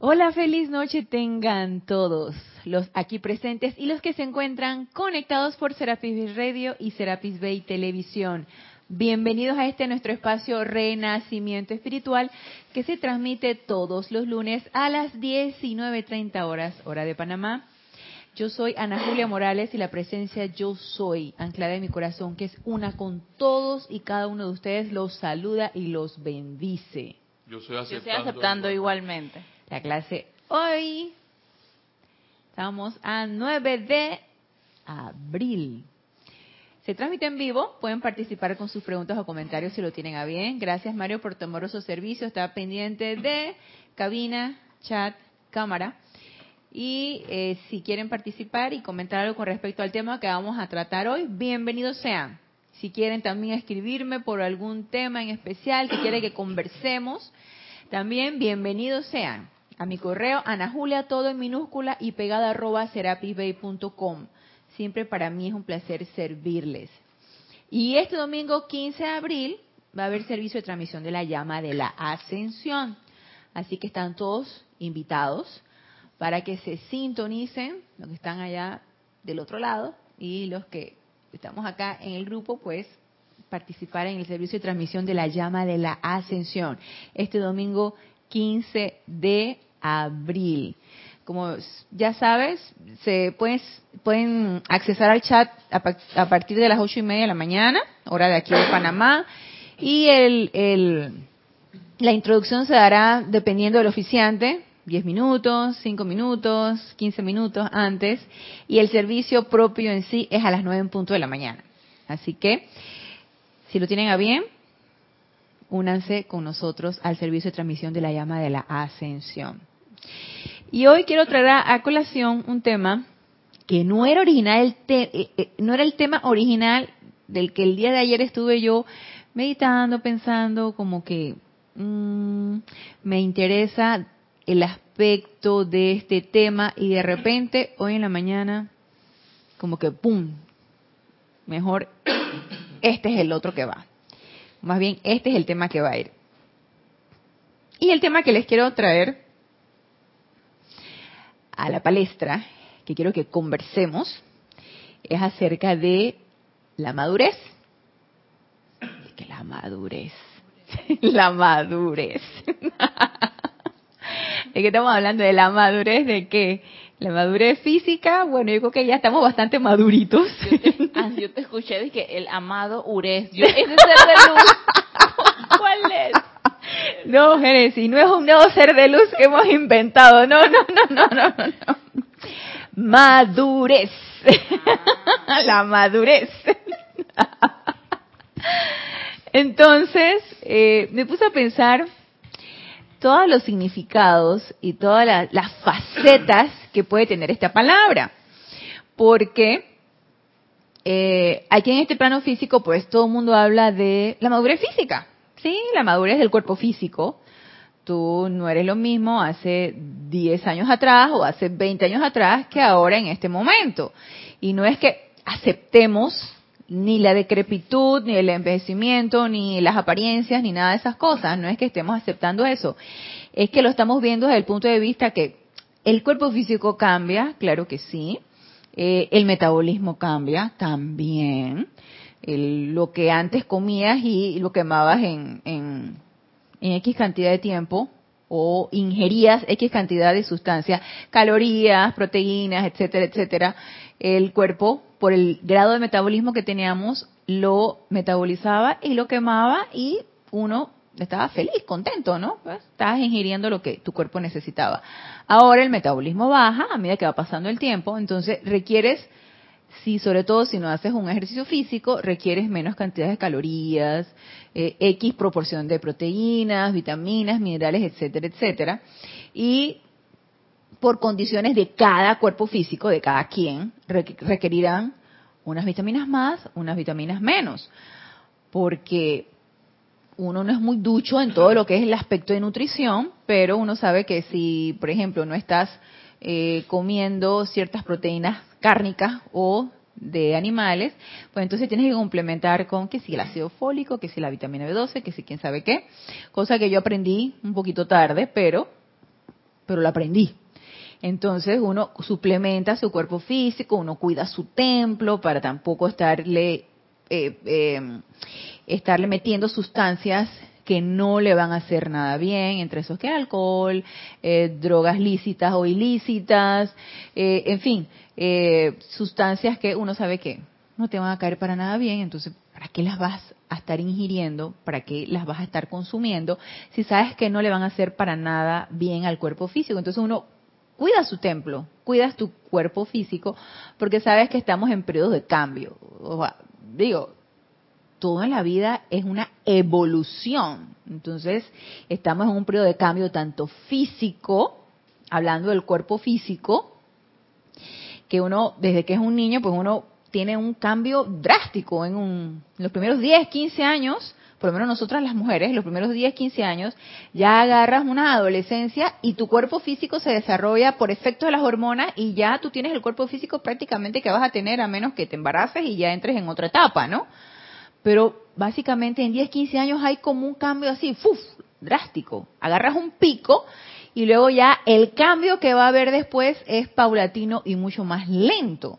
Hola, feliz noche tengan todos los aquí presentes y los que se encuentran conectados por Serapis Radio y Serapis Bay Televisión. Bienvenidos a este nuestro espacio Renacimiento Espiritual que se transmite todos los lunes a las 19.30 horas, hora de Panamá. Yo soy Ana Julia Morales y la presencia Yo Soy, anclada en mi corazón, que es una con todos y cada uno de ustedes, los saluda y los bendice. Yo estoy aceptando, Yo estoy aceptando igualmente. La clase hoy, estamos a 9 de abril. Se transmite en vivo, pueden participar con sus preguntas o comentarios si lo tienen a bien. Gracias Mario por tu amoroso servicio, está pendiente de cabina, chat, cámara. Y eh, si quieren participar y comentar algo con respecto al tema que vamos a tratar hoy, bienvenidos sean. Si quieren también escribirme por algún tema en especial que quieren que conversemos, también bienvenidos sean a mi correo anajulia todo en minúscula y pegada arroba serapisbay.com. Siempre para mí es un placer servirles. Y este domingo 15 de abril va a haber servicio de transmisión de la llama de la ascensión. Así que están todos invitados para que se sintonicen, los que están allá del otro lado y los que estamos acá en el grupo, pues participar en el servicio de transmisión de la llama de la ascensión. Este domingo 15 de abril. Como ya sabes, se pueden, pueden accesar al chat a, partir de las ocho y media de la mañana, hora de aquí de Panamá, y el, la introducción se dará dependiendo del oficiante, 10 minutos, 5 minutos, 15 minutos antes, y el servicio propio en sí es a las 9 en punto de la mañana. Así que, si lo tienen a bien, únanse con nosotros al servicio de transmisión de la llama de la ascensión. Y hoy quiero traer a, colación un tema que no era original, eh, eh, no era el tema original del que el día de ayer estuve yo meditando, pensando, como que mmm, me interesa el aspecto de este tema y de repente hoy en la mañana como que ¡pum! Mejor este es el otro que va. Más bien, este es el tema que va a ir. Y el tema que les quiero traer a la palestra, que quiero que conversemos, es acerca de la madurez. Es que la madurez, la madurez. ¿De qué estamos hablando? ¿De la madurez de qué? La madurez física, bueno, yo creo que ya estamos bastante maduritos. Yo te, ah, yo te escuché de que el amado Ures, yo, ese ser de luz, ¿cuál es? No, Génesis, no es un nuevo ser de luz que hemos inventado. No, no, no, no, no, no. Madurez. Ah. La madurez. Entonces, eh, me puse a pensar todos los significados y todas las facetas que puede tener esta palabra. Porque eh, aquí en este plano físico, pues todo el mundo habla de la madurez física. Sí, la madurez del cuerpo físico. Tú no eres lo mismo hace 10 años atrás o hace 20 años atrás que ahora en este momento. Y no es que aceptemos ni la decrepitud, ni el envejecimiento, ni las apariencias, ni nada de esas cosas. No es que estemos aceptando eso. Es que lo estamos viendo desde el punto de vista que el cuerpo físico cambia, claro que sí. Eh, el metabolismo cambia también lo que antes comías y lo quemabas en, en, en X cantidad de tiempo o ingerías X cantidad de sustancias, calorías, proteínas, etcétera, etcétera, el cuerpo, por el grado de metabolismo que teníamos, lo metabolizaba y lo quemaba y uno estaba feliz, contento, ¿no? Pues, estabas ingiriendo lo que tu cuerpo necesitaba. Ahora el metabolismo baja a medida que va pasando el tiempo, entonces requieres si sobre todo si no haces un ejercicio físico, requieres menos cantidad de calorías, eh, X proporción de proteínas, vitaminas, minerales, etcétera, etcétera. Y por condiciones de cada cuerpo físico, de cada quien, requerirán unas vitaminas más, unas vitaminas menos. Porque uno no es muy ducho en todo lo que es el aspecto de nutrición, pero uno sabe que si, por ejemplo, no estás eh, comiendo ciertas proteínas cárnicas o de animales, pues entonces tienes que complementar con que si el ácido fólico, que si la vitamina B12, que si quién sabe qué, cosa que yo aprendí un poquito tarde, pero pero lo aprendí. Entonces uno suplementa su cuerpo físico, uno cuida su templo para tampoco estarle, eh, eh, estarle metiendo sustancias que no le van a hacer nada bien, entre esos que alcohol, eh, drogas lícitas o ilícitas, en fin, sustancias que uno sabe que no te van a caer para nada bien, entonces, ¿para qué las vas a estar ingiriendo? ¿Para qué las vas a estar consumiendo? Si sabes que no le van a hacer para nada bien al cuerpo físico. Entonces uno cuida su templo, cuidas tu cuerpo físico, porque sabes que estamos en periodos de cambio. digo, todo en la vida es una evolución. Entonces, estamos en un periodo de cambio tanto físico, hablando del cuerpo físico, que uno, desde que es un niño, pues uno tiene un cambio drástico en, un, en los primeros 10, 15 años por lo menos nosotras las mujeres, los primeros 10, 15 años, ya agarras una adolescencia y tu cuerpo físico se desarrolla por efecto de las hormonas y ya tú tienes el cuerpo físico prácticamente que vas a tener a menos que te embaraces y ya entres en otra etapa, ¿no? Pero básicamente en 10, 15 años hay como un cambio así, ¡fuf! drástico. Agarras un pico y luego ya el cambio que va a haber después es paulatino y mucho más lento.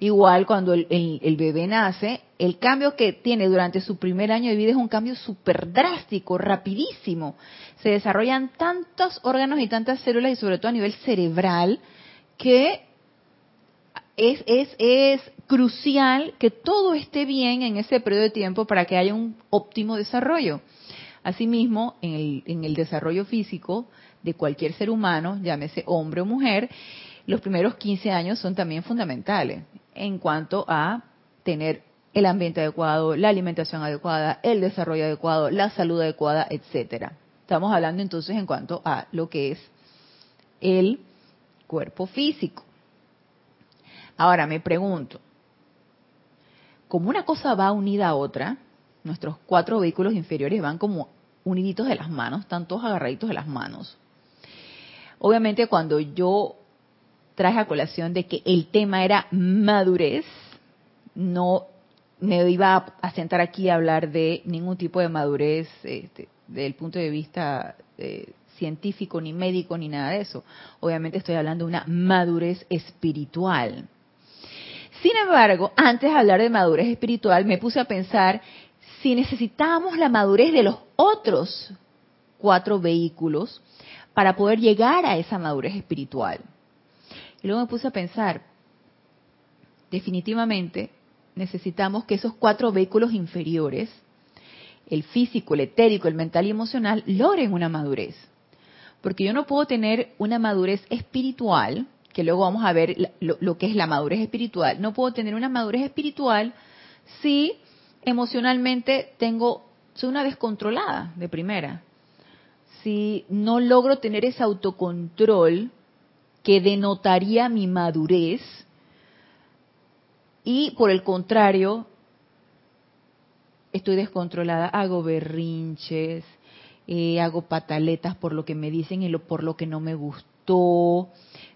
Igual cuando el, bebé nace, el cambio que tiene durante su primer año de vida es un cambio súper drástico, rapidísimo. Se desarrollan tantos órganos y tantas células y sobre todo a nivel cerebral que es, es, es crucial que todo esté bien en ese periodo de tiempo para que haya un óptimo desarrollo. Asimismo, en el, en el desarrollo físico de cualquier ser humano, llámese hombre o mujer, los primeros 15 años son también fundamentales en cuanto a tener el ambiente adecuado, la alimentación adecuada, el desarrollo adecuado, la salud adecuada, etcétera. Estamos hablando entonces en cuanto a lo que es el cuerpo físico. Ahora me pregunto, como una cosa va unida a otra, nuestros cuatro vehículos inferiores van como uniditos de las manos, están todos agarraditos de las manos. Obviamente cuando yo traje a colación de que el tema era madurez, no me iba a sentar aquí a hablar de ningún tipo de madurez este, desde el punto de vista eh, científico, ni médico, ni nada de eso. Obviamente estoy hablando de una madurez espiritual. Sin embargo, antes de hablar de madurez espiritual, me puse a pensar si necesitábamos la madurez de los otros cuatro vehículos para poder llegar a esa madurez espiritual. Y luego me puse a pensar, definitivamente necesitamos que esos cuatro vehículos inferiores, el físico, el etérico, el mental y emocional, logren una madurez. Porque yo no puedo tener una madurez espiritual, que luego vamos a ver lo, que es la madurez espiritual, no puedo tener una madurez espiritual si emocionalmente tengo, soy una descontrolada de primera. Si no logro tener ese autocontrol que denotaría mi madurez y por el contrario, estoy descontrolada, hago berrinches, eh, hago pataletas por lo que me dicen y por lo que no me gustó,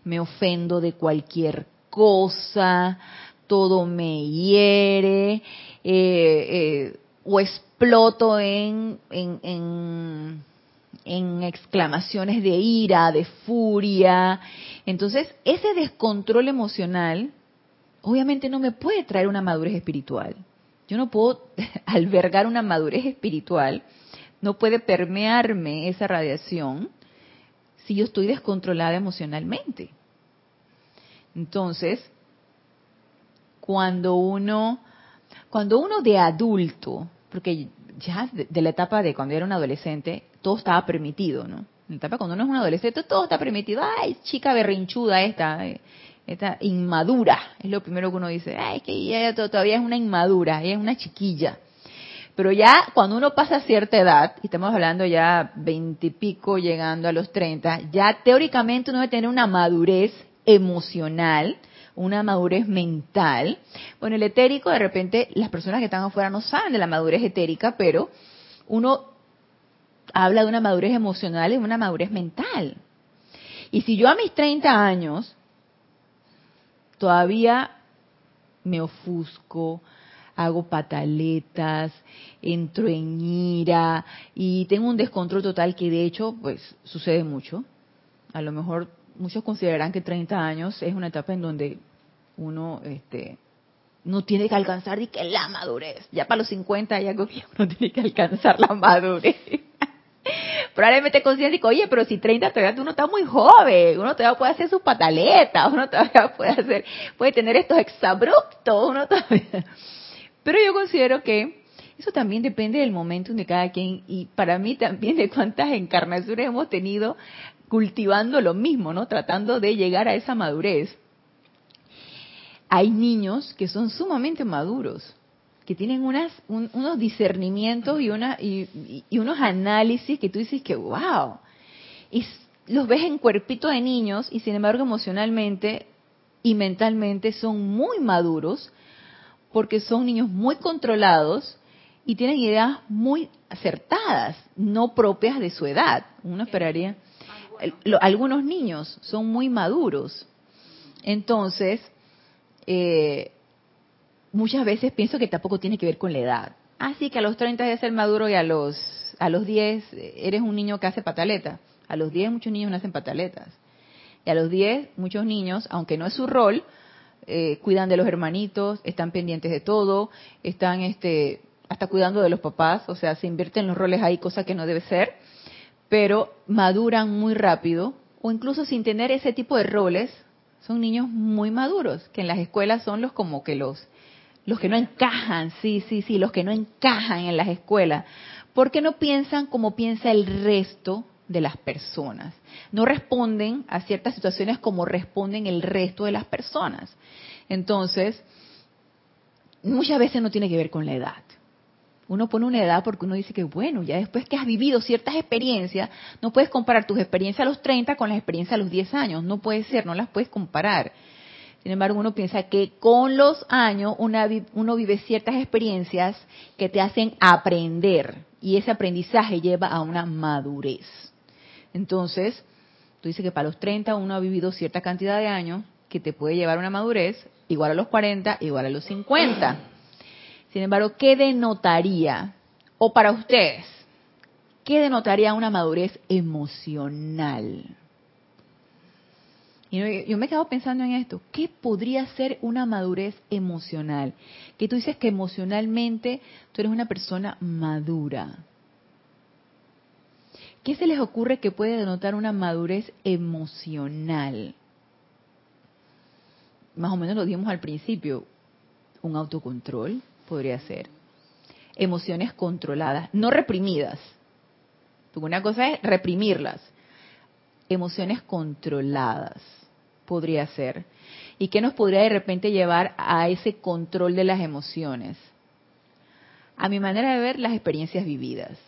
me ofendo de cualquier cosa, todo me hiere, eh, eh, o exploto en, en en exclamaciones de ira, de furia. Entonces, ese descontrol emocional obviamente no me puede traer una madurez espiritual. Yo no puedo albergar una madurez espiritual, no puede permearme esa radiación si yo estoy descontrolada emocionalmente. Entonces, cuando uno, cuando uno de adulto, porque ya de, la etapa de cuando era un adolescente, todo estaba permitido, ¿no? En la etapa cuando uno es un adolescente, todo está permitido. Ay, chica berrinchuda esta, eh, esta inmadura, es lo primero que uno dice. Ay, que ella todavía es una inmadura, ella es una chiquilla. Pero ya cuando uno pasa a cierta edad, y estamos hablando ya veintipico llegando a los treinta, ya teóricamente uno debe tener una madurez emocional, una madurez mental. Bueno, el etérico, de repente, las personas que están afuera no saben de la madurez etérica, pero uno habla de una madurez emocional y una madurez mental. Y si yo a mis 30 años todavía me ofusco, hago pataletas, entro en ira y tengo un descontrol total que de hecho pues sucede mucho. A lo mejor muchos considerarán que 30 años es una etapa en donde uno este, no tiene que alcanzar y que la madurez. Ya para los 50 ya uno tiene que alcanzar la madurez. Probablemente consciente y oye, pero si 30 todavía uno está muy joven, uno todavía puede hacer sus pataletas, uno todavía puede hacer, puede tener estos exabruptos, uno todavía. Pero yo considero que eso también depende del momento de cada quien y para mí también de cuántas encarnaciones hemos tenido cultivando lo mismo, ¿no? Tratando de llegar a esa madurez. Hay niños que son sumamente maduros, que tienen unas, unos discernimientos y, una, y, unos análisis que tú dices que, wow, y los ves en cuerpito de niños y sin embargo emocionalmente y mentalmente son muy maduros porque son niños muy controlados y tienen ideas muy acertadas, no propias de su edad. Uno esperaría. Algunos niños son muy maduros. Entonces, eh, muchas veces pienso que tampoco tiene que ver con la edad. Así ah, que a los 30 debe ser maduro y a los, a los 10 eres un niño que hace pataleta. A los 10 muchos niños nacen pataletas. Y a los 10 muchos niños, aunque no es su rol, eh, cuidan de los hermanitos, están pendientes de todo, están este, hasta cuidando de los papás, o sea, se invierten los roles ahí, cosa que no debe ser, pero maduran muy rápido, o incluso sin tener ese tipo de roles, son niños muy maduros, que en las escuelas son los como que los los que no encajan, sí, sí, sí, los que no encajan en las escuelas, porque no piensan como piensa el resto de las personas. No responden a ciertas situaciones como responden el resto de las personas. Entonces, muchas veces no tiene que ver con la edad. Uno pone una edad porque uno dice que, bueno, ya después que has vivido ciertas experiencias, no puedes comparar tus experiencias a los 30 con las experiencias a los 10 años. No puede ser, no las puedes comparar. Sin embargo, uno piensa que con los años uno vive ciertas experiencias que te hacen aprender y ese aprendizaje lleva a una madurez. Entonces, tú dices que para los 30 uno ha vivido cierta cantidad de años que te puede llevar a una madurez igual a los 40, igual a los 50. Sin embargo, ¿qué denotaría, o para ustedes, qué denotaría una madurez emocional? Y yo me he quedado pensando en esto. ¿Qué podría ser una madurez emocional? Que tú dices que emocionalmente tú eres una persona madura. ¿Qué se les ocurre que puede denotar una madurez emocional? Más o menos lo dijimos al principio. Un autocontrol podría ser. Emociones controladas, no reprimidas. Una cosa es reprimirlas. Emociones controladas podría ser? ¿Y qué nos podría de repente llevar a ese control de las emociones? A mi manera de ver, las experiencias vividas.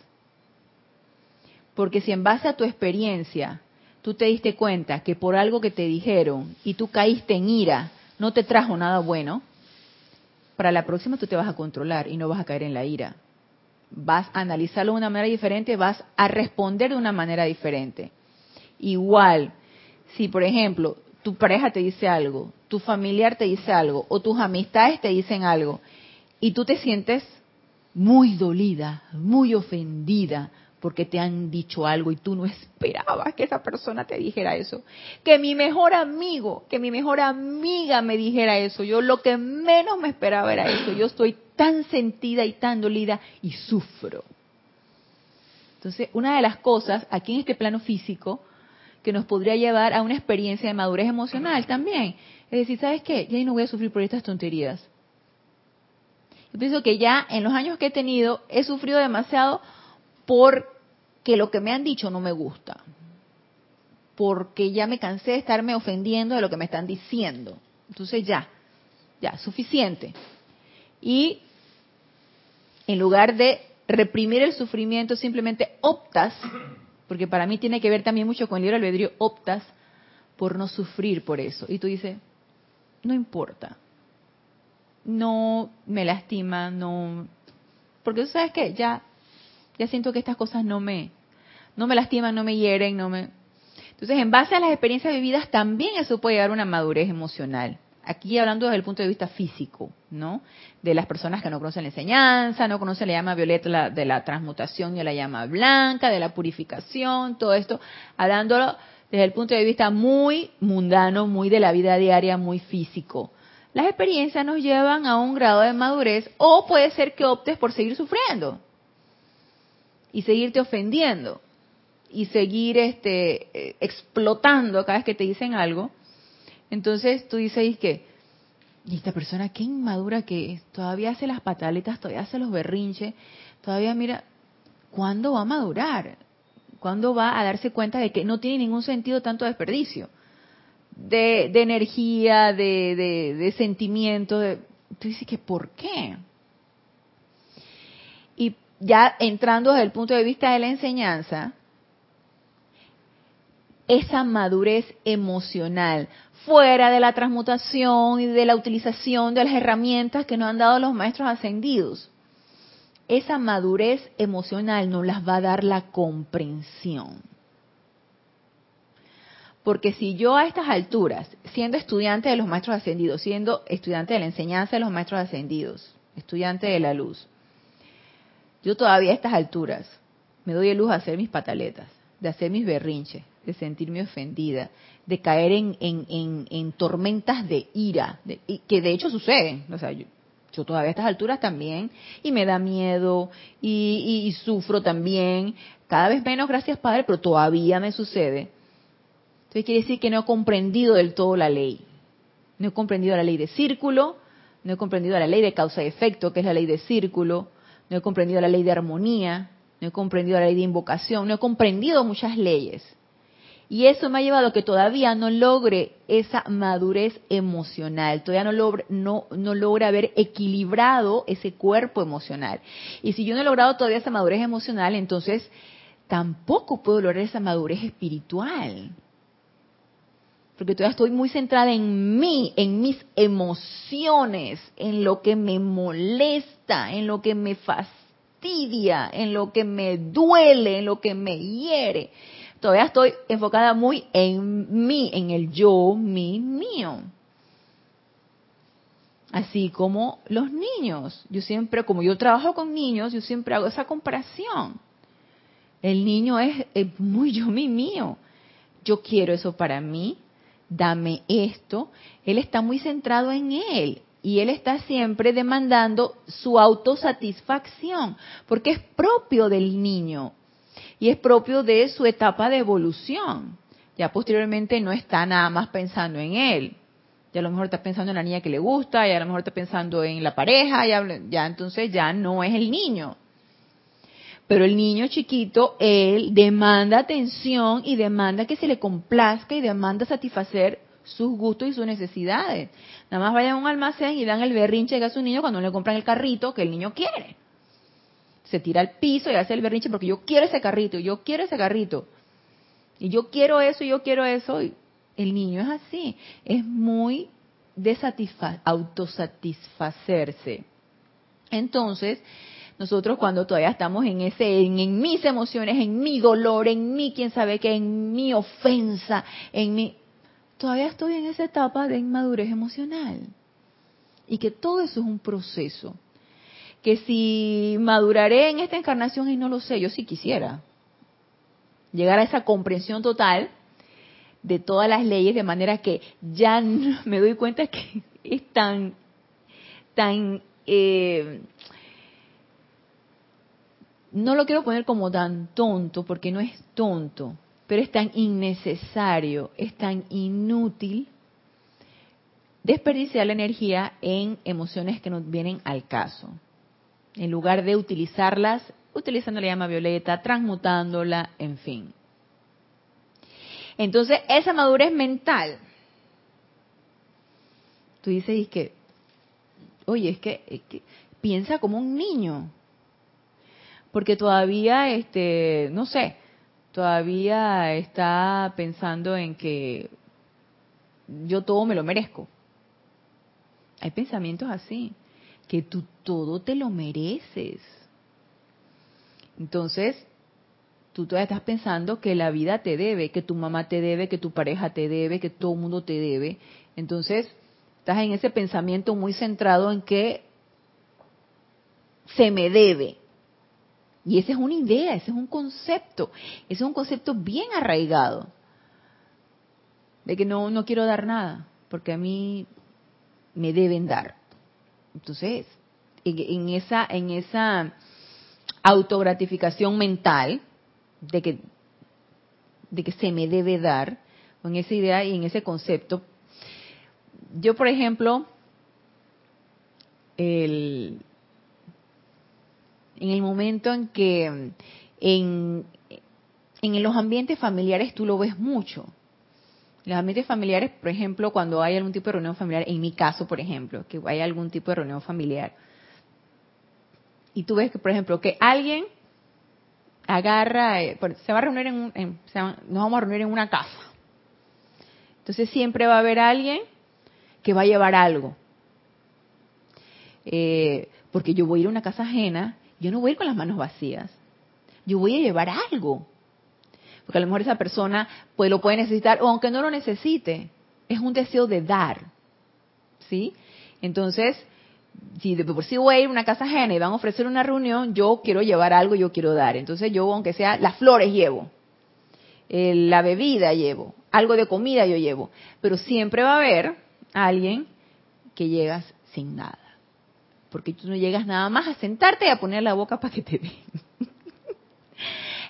Porque si en base a tu experiencia tú te diste cuenta que por algo que te dijeron y tú caíste en ira, no te trajo nada bueno, para la próxima tú te vas a controlar y no vas a caer en la ira. Vas a analizarlo de una manera diferente, vas a responder de una manera diferente. Igual, si por ejemplo tu pareja te dice algo, tu familiar te dice algo, o tus amistades te dicen algo, y tú te sientes muy dolida, muy ofendida, porque te han dicho algo y tú no esperabas que esa persona te dijera eso. Que mi mejor amigo, que mi mejor amiga me dijera eso. Yo lo que menos me esperaba era eso. Yo estoy tan sentida y tan dolida y sufro. Entonces, una de las cosas aquí en este plano físico, que nos podría llevar a una experiencia de madurez emocional también. Es decir, ¿sabes qué? Ya no voy a sufrir por estas tonterías. Yo pienso que ya en los años que he tenido he sufrido demasiado porque lo que me han dicho no me gusta. Porque ya me cansé de estarme ofendiendo de lo que me están diciendo. Entonces ya, ya, suficiente. Y en lugar de reprimir el sufrimiento, simplemente optas porque para mí tiene que ver también mucho con el libre albedrío, optas por no sufrir por eso. Y tú dices, no importa, no me lastima, no... Porque tú sabes que ya, ya siento que estas cosas no me, no me lastiman, no me hieren, no me... Entonces, en base a las experiencias vividas, también eso puede llegar a una madurez emocional aquí hablando desde el punto de vista físico, ¿no? De las personas que no conocen la enseñanza, no conocen la llama violeta de la transmutación y la llama blanca, de la purificación, todo esto, hablándolo desde el punto de vista muy mundano, muy de la vida diaria, muy físico. Las experiencias nos llevan a un grado de madurez o puede ser que optes por seguir sufriendo y seguirte ofendiendo y seguir este eh, explotando cada vez que te dicen algo. Entonces tú dices que y esta persona qué inmadura que es, todavía hace las pataletas, todavía hace los berrinches, todavía mira, ¿cuándo va a madurar? ¿Cuándo va a darse cuenta de que no tiene ningún sentido tanto desperdicio? De, energía, de, de, de sentimiento. De, tú dices que ¿por qué? Y ya entrando desde el punto de vista de la enseñanza, esa madurez emocional, fuera de la transmutación y de la utilización de las herramientas que nos han dado los maestros ascendidos. Esa madurez emocional nos las va a dar la comprensión. Porque si yo a estas alturas, siendo estudiante de los maestros ascendidos, siendo estudiante de la enseñanza de los maestros ascendidos, estudiante de la luz, yo todavía a estas alturas me doy el lujo de hacer mis pataletas, de hacer mis berrinches, de sentirme ofendida, de caer en, en, tormentas de ira, que de hecho suceden. O sea, yo, todavía a estas alturas también, y me da miedo, y, sufro también, cada vez menos, gracias Padre, pero todavía me sucede. Entonces quiere decir que no he comprendido del todo la ley. No he comprendido la ley de círculo, no he comprendido la ley de causa y efecto, que es la ley de círculo, no he comprendido la ley de armonía, no he comprendido la ley de invocación, no he comprendido muchas leyes. Y eso me ha llevado a que todavía no logre esa madurez emocional, todavía no logra, no, no logra haber equilibrado ese cuerpo emocional. Y si yo no he logrado todavía esa madurez emocional, entonces tampoco puedo lograr esa madurez espiritual. Porque todavía estoy muy centrada en mí, en mis emociones, en lo que me molesta, en lo que me fastidia, en lo que me duele, en lo que me hiere todavía estoy enfocada muy en mí, en el yo, mi, mío. Así como los niños. Yo siempre, como yo trabajo con niños, yo siempre hago esa comparación. El niño es, muy yo, mi, mío. Yo quiero eso para mí, dame esto. Él está muy centrado en él y él está siempre demandando su autosatisfacción, porque es propio del niño y es propio de su etapa de evolución. Ya posteriormente no está nada más pensando en él. Ya a lo mejor está pensando en la niña que le gusta, ya a lo mejor está pensando en la pareja, ya, entonces ya no es el niño. Pero el niño chiquito, él demanda atención y demanda que se le complazca y demanda satisfacer sus gustos y sus necesidades. Nada más vayan a un almacén y dan el berrinche a su niño cuando le compran el carrito que el niño quiere se tira al piso y hace el berrinche porque yo quiero ese carrito, yo quiero ese carrito. Y yo quiero eso, yo quiero eso. Y el niño es así, es muy de autosatisfacerse. Entonces, nosotros cuando todavía estamos en ese, en, mis emociones, en mi dolor, en mi, quién sabe qué, en mi ofensa, en mi, todavía estoy en esa etapa de inmadurez emocional. Y que todo eso es un proceso que si maduraré en esta encarnación y no lo sé, yo sí quisiera llegar a esa comprensión total de todas las leyes de manera que ya me doy cuenta que es tan tan eh, no lo quiero poner como tan tonto porque no es tonto pero es tan innecesario es tan inútil desperdiciar la energía en emociones que nos vienen al caso en lugar de utilizarlas utilizando la llama violeta, transmutándola, en fin. Entonces, esa madurez mental, tú dices, es que, oye, es que, piensa como un niño, porque todavía, este, no sé, todavía está pensando en que yo todo me lo merezco. Hay pensamientos así que tú todo te lo mereces. Entonces, tú todavía estás pensando que la vida te debe, que tu mamá te debe, que tu pareja te debe, que todo el mundo te debe. Entonces, estás en ese pensamiento muy centrado en que se me debe. Y esa es una idea, ese es un concepto, ese es un concepto bien arraigado. de que no, no quiero dar nada, porque a mí me deben dar. Entonces, en, esa, en esa autogratificación mental de que, de que se me debe dar, en esa idea y en ese concepto, yo, por ejemplo, el, en el momento en que en, en los ambientes familiares tú lo ves mucho. Los ambientes familiares, por ejemplo, cuando hay algún tipo de reunión familiar, en mi caso, por ejemplo, que hay algún tipo de reunión familiar, y tú ves que, por ejemplo, que alguien agarra, eh, se va a reunir en, en nos vamos a reunir en una casa. Entonces siempre va a haber alguien que va a llevar algo. Eh, porque yo voy a ir a una casa ajena, yo no voy a ir con las manos vacías. Yo voy a llevar algo. Porque a lo mejor esa persona pues lo puede necesitar, o aunque no lo necesite, es un deseo de dar. ¿Sí? Entonces, si de por sí voy a ir a una casa ajena y van a ofrecer una reunión, yo quiero llevar algo, yo quiero dar. Entonces yo, aunque sea las flores llevo, la bebida llevo, algo de comida yo llevo, pero siempre va a haber alguien que llegas sin nada. Porque tú no llegas nada más a sentarte y a poner la boca para que te den.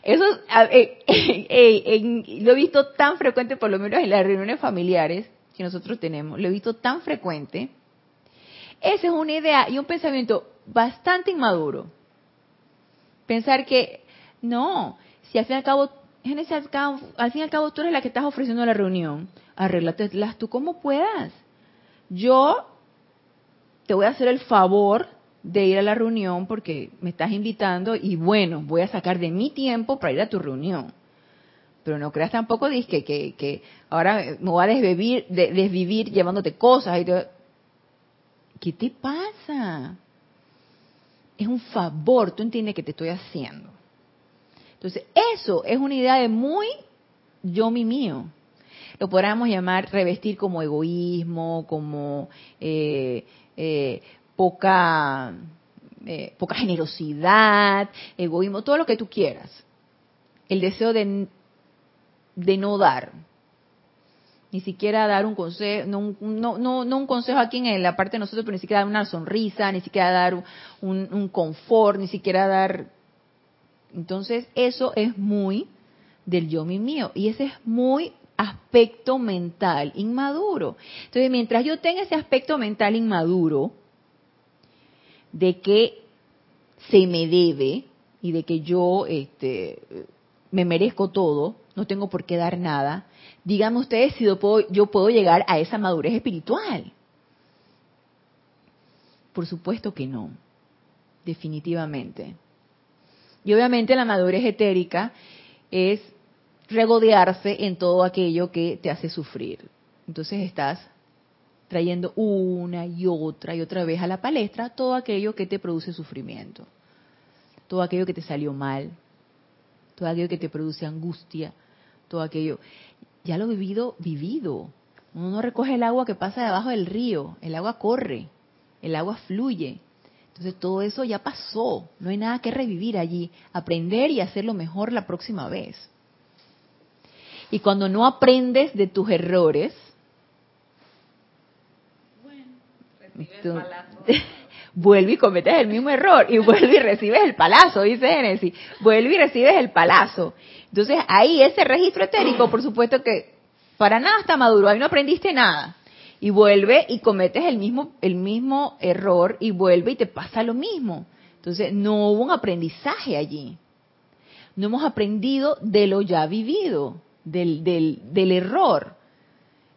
Eso eh, eh, lo he visto tan frecuente, por lo menos en las reuniones familiares que nosotros tenemos, lo he visto tan frecuente. Esa es una idea y un pensamiento bastante inmaduro. Pensar que, no, si al fin y al cabo, al fin y al cabo tú eres la que estás ofreciendo la reunión, arréglatelas tú como puedas. Yo te voy a hacer el favor de ir a la reunión porque me estás invitando y bueno, voy a sacar de mi tiempo para ir a tu reunión. Pero no creas tampoco que, que, que ahora me voy a desvivir, desvivir llevándote cosas. Y ¿Qué te pasa? Es un favor, tú entiendes que te estoy haciendo. Entonces, eso es una idea de muy yo mi mío. Lo podríamos llamar revestir como egoísmo, como eh, eh, poca, eh, poca generosidad, egoísmo, todo lo que tú quieras. El deseo de, de no dar. Ni siquiera dar un consejo, no, no, no, un consejo aquí en la parte de nosotros, pero ni siquiera dar una sonrisa, ni siquiera dar un, un confort, ni siquiera dar... Entonces, eso es muy del yo mi mío. Y ese es muy aspecto mental inmaduro. Entonces, mientras yo tenga ese aspecto mental inmaduro, de que se me debe y de que yo este, me merezco todo, no tengo por qué dar nada, díganme ustedes si yo puedo, yo puedo llegar a esa madurez espiritual. Por supuesto que no, definitivamente. Y obviamente la madurez etérica es regodearse en todo aquello que te hace sufrir. Entonces estás trayendo una y otra y otra vez a la palestra todo aquello que te produce sufrimiento, todo aquello que te salió mal, todo aquello que te produce angustia, todo aquello. Ya lo vivido, vivido. Uno no recoge el agua que pasa debajo del río, el agua corre, el agua fluye. Entonces todo eso ya pasó, no hay nada que revivir allí, aprender y hacerlo mejor la próxima vez. Y cuando no aprendes de tus errores, vuelve y cometes el mismo error y vuelve y recibes el palazo, dice Génesis. Vuelve y recibes el palazo. Entonces ahí ese registro etérico, por supuesto que para nada está maduro, ahí no aprendiste nada. Y vuelve y cometes el mismo, el mismo error y vuelve y te pasa lo mismo. Entonces no hubo un aprendizaje allí. No hemos aprendido de lo ya vivido, del, del, del error.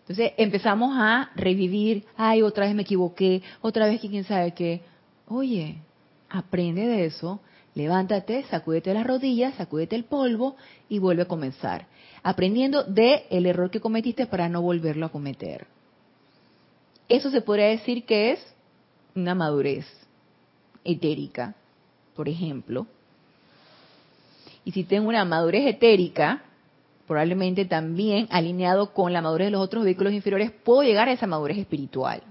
Entonces empezamos a revivir, ay, otra vez me equivoqué, otra vez quién sabe qué. Oye, aprende de eso, levántate, sacúdete las rodillas, sacúdete el polvo y vuelve a comenzar. Aprendiendo de el error que cometiste para no volverlo a cometer. Eso se podría decir que es una madurez etérica, por ejemplo. Y si tengo una madurez etérica, probablemente también alineado con la madurez de los otros vehículos inferiores, puedo llegar a esa madurez espiritual.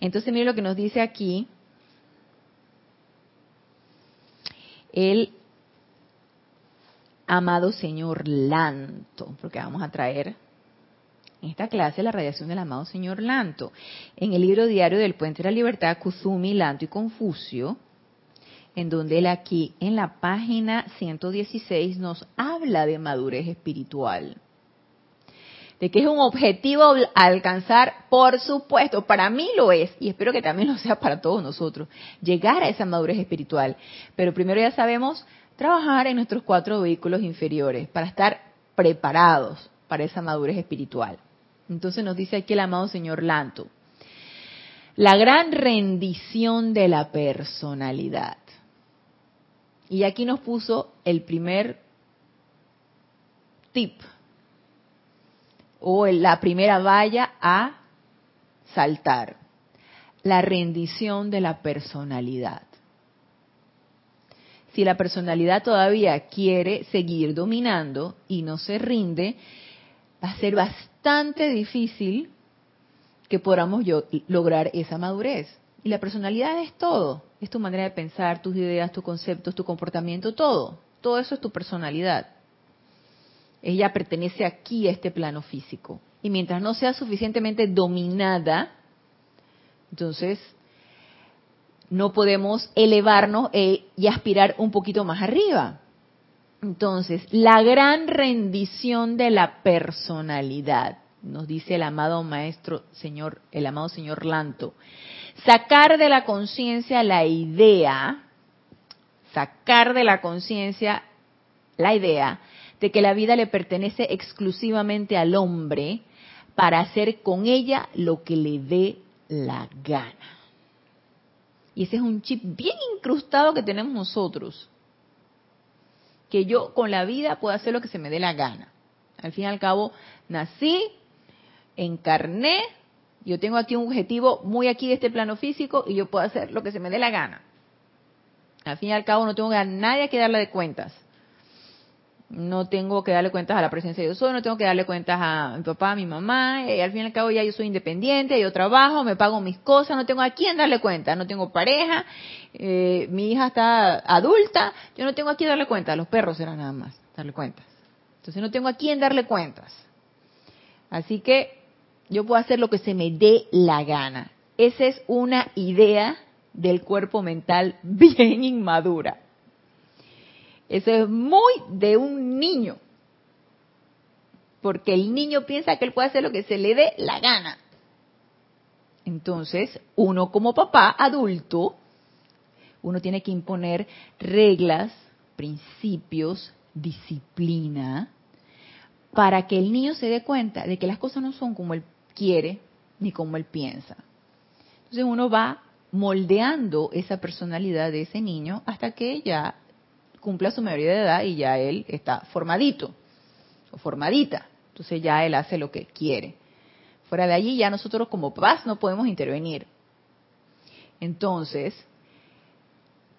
Entonces, mire lo que nos dice aquí el amado señor Lanto, porque vamos a traer en esta clase la radiación del amado señor Lanto. En el libro diario del Puente de la Libertad, Kuzumi, Lanto y Confucio, en donde él aquí en la página 116 nos habla de madurez espiritual. De que es un objetivo alcanzar, por supuesto, para mí lo es, y espero que también lo sea para todos nosotros, llegar a esa madurez espiritual. Pero primero ya sabemos trabajar en nuestros cuatro vehículos inferiores para estar preparados para esa madurez espiritual. Entonces nos dice aquí el amado señor Lanto, la gran rendición de la personalidad. Y aquí nos puso el primer tip o la primera valla a saltar, la rendición de la personalidad. Si la personalidad todavía quiere seguir dominando y no se rinde, va a ser bastante difícil que podamos lograr esa madurez. Y la personalidad es todo, es tu manera de pensar, tus ideas, tus conceptos, tu comportamiento, todo. Todo eso es tu personalidad. Ella pertenece aquí a este plano físico. Y mientras no sea suficientemente dominada, entonces no podemos elevarnos e, y aspirar un poquito más arriba. Entonces, la gran rendición de la personalidad, nos dice el amado maestro señor, el amado señor Lanto, sacar de la conciencia la idea, sacar de la conciencia la idea de que la vida le pertenece exclusivamente al hombre para hacer con ella lo que le dé la gana. Y ese es un chip bien incrustado que tenemos nosotros que yo con la vida puedo hacer lo que se me dé la gana. Al fin y al cabo, nací, encarné, yo tengo aquí un objetivo muy aquí de este plano físico y yo puedo hacer lo que se me dé la gana. Al fin y al cabo, no tengo a nadie que darle de cuentas no tengo que darle cuentas a la presencia de Dios soy, no tengo que darle cuentas a mi papá, a mi mamá, al fin y al cabo ya yo soy independiente, yo trabajo, me pago mis cosas, no tengo a quién darle cuentas, no tengo pareja, eh, mi hija está adulta, yo no tengo a quién darle cuentas, los perros era nada más darle cuentas. Entonces no tengo a quién darle cuentas. Así que yo puedo hacer lo que se me dé la gana. Esa es una idea del cuerpo mental bien inmadura. Eso es muy de un niño. Porque el niño piensa que él puede hacer lo que se le dé la gana. Entonces, uno como papá adulto, uno tiene que imponer reglas, principios, disciplina, para que el niño se dé cuenta de que las cosas no son como él quiere ni como él piensa. Entonces uno va moldeando esa personalidad de ese niño hasta que ya cumpla su mayoría de edad y ya él está formadito o formadita. Entonces ya él hace lo que quiere. Fuera de allí ya nosotros como papás no podemos intervenir. Entonces,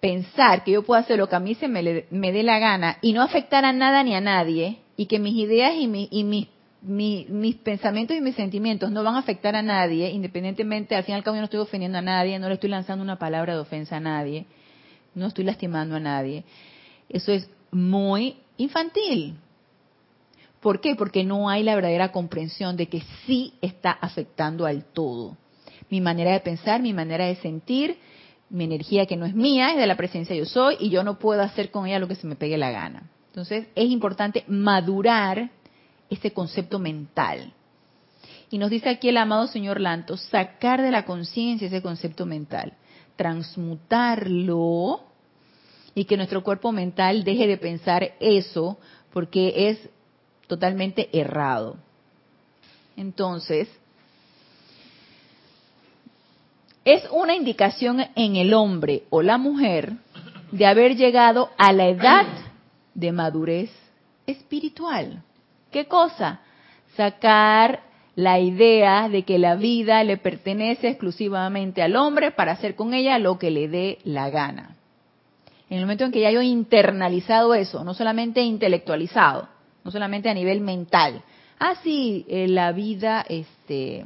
pensar que yo puedo hacer lo que a mí se me, dé la gana y no afectar a nada ni a nadie y que mis ideas y, mis pensamientos y mis sentimientos no van a afectar a nadie, independientemente, al fin y al cabo yo no estoy ofendiendo a nadie, no le estoy lanzando una palabra de ofensa a nadie, no estoy lastimando a nadie. Eso es muy infantil. ¿Por qué? Porque no hay la verdadera comprensión de que sí está afectando al todo. Mi manera de pensar, mi manera de sentir, mi energía que no es mía, es de la presencia yo soy y yo no puedo hacer con ella lo que se me pegue la gana. Entonces es importante madurar ese concepto mental. Y nos dice aquí el amado señor Lanto, sacar de la conciencia ese concepto mental, transmutarlo y que nuestro cuerpo mental deje de pensar eso porque es totalmente errado. Entonces, es una indicación en el hombre o la mujer de haber llegado a la edad de madurez espiritual. ¿Qué cosa? Sacar la idea de que la vida le pertenece exclusivamente al hombre para hacer con ella lo que le dé la gana en el momento en que ya yo he internalizado eso, no solamente intelectualizado, no solamente a nivel mental. Ah, eh, la vida, este,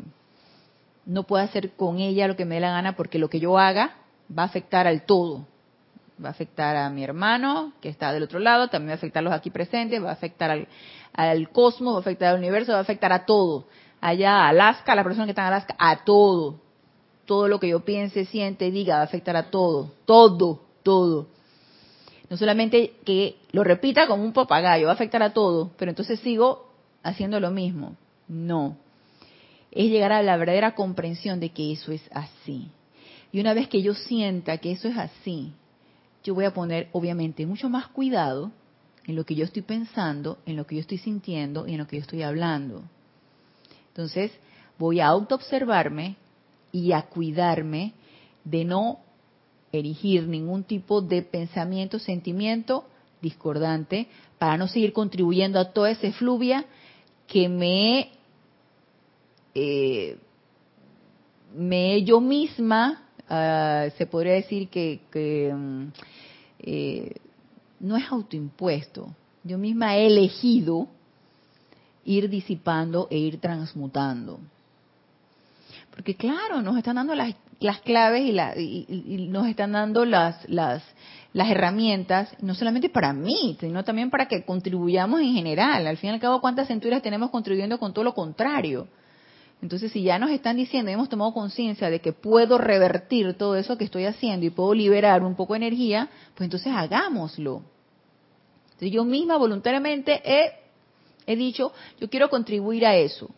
no puedo hacer con ella lo que me dé la gana porque lo que yo haga va a afectar al todo. Va a afectar a mi hermano que está del otro lado, también va a afectar a los aquí presentes, va a afectar al, al cosmos, va a afectar al universo, va a afectar a todo. allá a Alaska, a la persona que está en Alaska, a todo. Todo lo que yo piense, siente, diga, va a afectar a todo. Todo, todo. No solamente que lo repita como un papagayo, va a afectar a todo, pero entonces sigo haciendo lo mismo. No. Es llegar a la verdadera comprensión de que eso es así. Y una vez que yo sienta que eso es así, yo voy a poner, obviamente, mucho más cuidado en lo que yo estoy pensando, en lo que yo estoy sintiendo y en lo que yo estoy hablando. Entonces, voy a autoobservarme y a cuidarme de no erigir ningún tipo de pensamiento, sentimiento discordante para no seguir contribuyendo a toda esa fluvia que me, eh, me yo misma, ah, se podría decir que, mm, eh, no es autoimpuesto. Yo misma he elegido ir disipando e ir transmutando. Porque claro, nos están dando las, las claves y, y, nos están dando las, las, las herramientas, no solamente para mí, sino también para que contribuyamos en general. Al fin y al cabo, ¿cuántas centurias tenemos contribuyendo con todo lo contrario? Entonces, si ya nos están diciendo hemos tomado conciencia de que puedo revertir todo eso que estoy haciendo y puedo liberar un poco de energía, pues entonces hagámoslo. Entonces, yo misma voluntariamente he, he dicho, yo quiero contribuir a eso.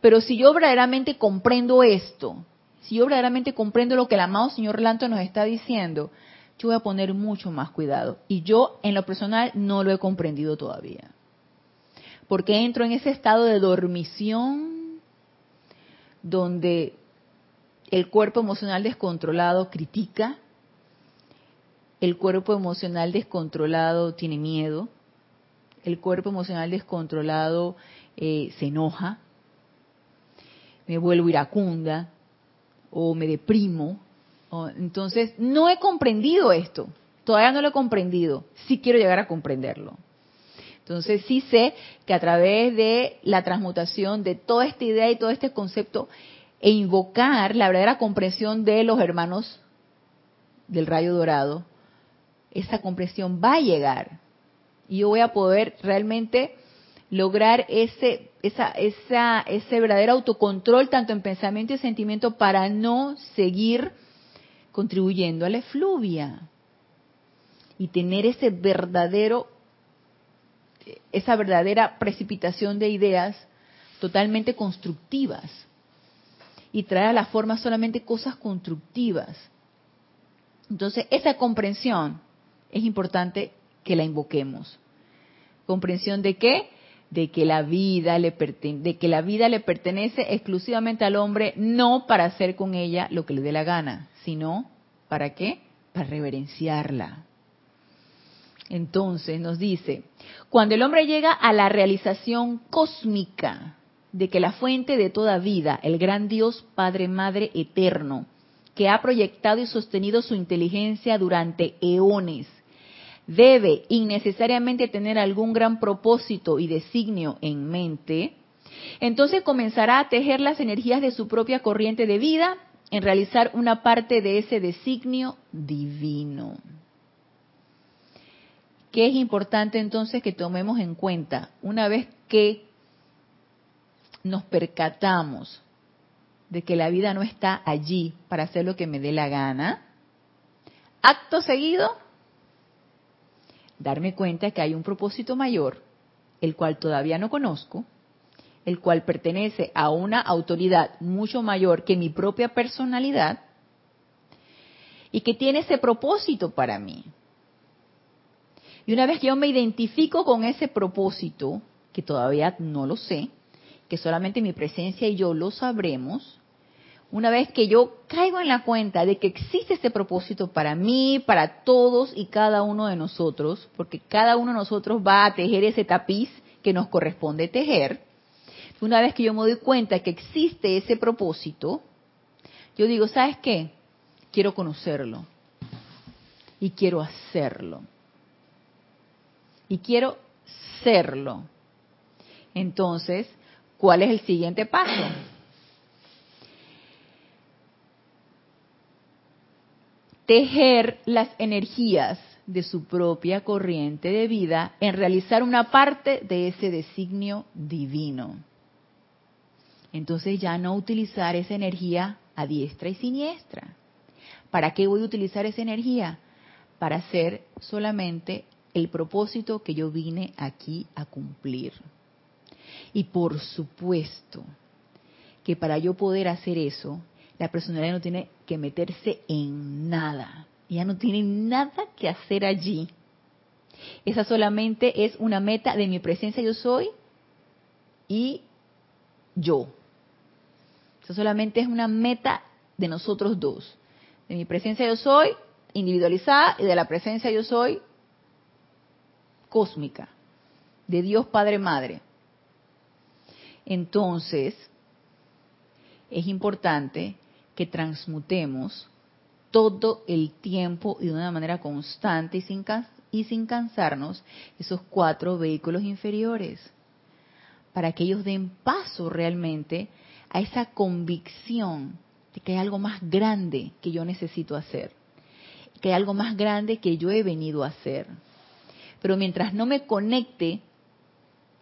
Pero si yo verdaderamente comprendo esto, si yo verdaderamente comprendo lo que el amado señor Lanto nos está diciendo, yo voy a poner mucho más cuidado. Y yo, en lo personal, no lo he comprendido todavía. Porque entro en ese estado de dormición donde el cuerpo emocional descontrolado critica, el cuerpo emocional descontrolado tiene miedo, el cuerpo emocional descontrolado eh, se enoja, me vuelvo iracunda o me deprimo. entonces, no he comprendido esto, todavía no lo he comprendido, sí quiero llegar a comprenderlo. Entonces, sí sé que a través de la transmutación de toda esta idea y todo este concepto, e invocar la verdadera comprensión de los hermanos del rayo dorado, esa comprensión va a llegar. Y yo voy a poder realmente lograr ese, esa, esa, ese verdadero autocontrol tanto en pensamiento y sentimiento para no seguir contribuyendo a la efluvia y tener ese verdadero, esa verdadera precipitación de ideas totalmente constructivas y traer a la forma solamente cosas constructivas. Entonces, esa comprensión es importante que la invoquemos. ¿Comprensión de qué? de que la vida le de que la vida le pertenece exclusivamente al hombre no para hacer con ella lo que le dé la gana, sino para qué? Para reverenciarla. Entonces nos dice, cuando el hombre llega a la realización cósmica de que la fuente de toda vida, el gran Dios Padre Madre eterno, que ha proyectado y sostenido su inteligencia durante eones, debe innecesariamente tener algún gran propósito y designio en mente, entonces comenzará a tejer las energías de su propia corriente de vida en realizar una parte de ese designio divino. ¿Qué es importante entonces que tomemos en cuenta? Una vez que nos percatamos de que la vida no está allí para hacer lo que me dé la gana, acto seguido, darme cuenta que hay un propósito mayor, el cual todavía no conozco, el cual pertenece a una autoridad mucho mayor que mi propia personalidad y que tiene ese propósito para mí. Y una vez que yo me identifico con ese propósito, que todavía no lo sé, que solamente mi presencia y yo lo sabremos, una vez que yo caigo en la cuenta de que existe este propósito para mí, para todos y cada uno de nosotros, porque cada uno de nosotros va a tejer ese tapiz que nos corresponde tejer, una vez que yo me doy cuenta que existe ese propósito, yo digo, ¿sabes qué? Quiero conocerlo y quiero hacerlo. Y quiero serlo. Entonces, ¿cuál es el siguiente paso? tejer las energías de su propia corriente de vida en realizar una parte de ese designio divino. entonces ya no utilizar esa energía a diestra y siniestra. ¿Para qué voy a utilizar esa energía? Para hacer solamente el propósito que yo vine aquí a cumplir. Y por supuesto que para yo poder hacer eso, la personalidad no tiene que meterse en nada. Ya no tiene nada que hacer allí. Esa solamente es una meta de mi presencia yo soy y yo. Esa solamente es una meta de nosotros dos. De mi presencia yo soy individualizada y de la presencia yo soy cósmica. De Dios Padre Madre. Entonces, es importante que transmutemos todo el tiempo y de una manera constante y sin, y sin cansarnos esos cuatro vehículos inferiores, para que ellos den paso realmente a esa convicción de que hay algo más grande que yo necesito hacer, que hay algo más grande que yo he venido a hacer. Pero mientras no me conecte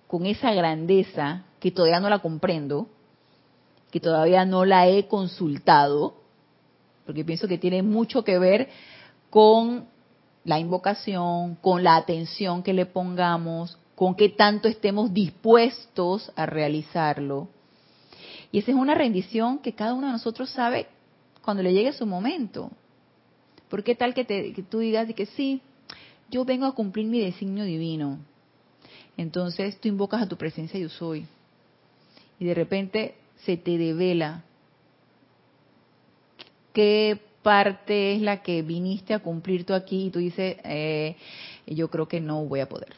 con esa grandeza que todavía no la comprendo, que todavía no la he consultado, porque pienso que tiene mucho que ver con la invocación, con la atención que le pongamos, con qué tanto estemos dispuestos a realizarlo. Y esa es una rendición que cada uno de nosotros sabe cuando le llegue su momento. ¿Por qué tal que, te, que tú digas que sí, yo vengo a cumplir mi designio divino? Entonces tú invocas a tu presencia yo soy. Y de repente se te devela qué parte es la que viniste a cumplir tú aquí y tú dices, eh, yo creo que no voy a poder.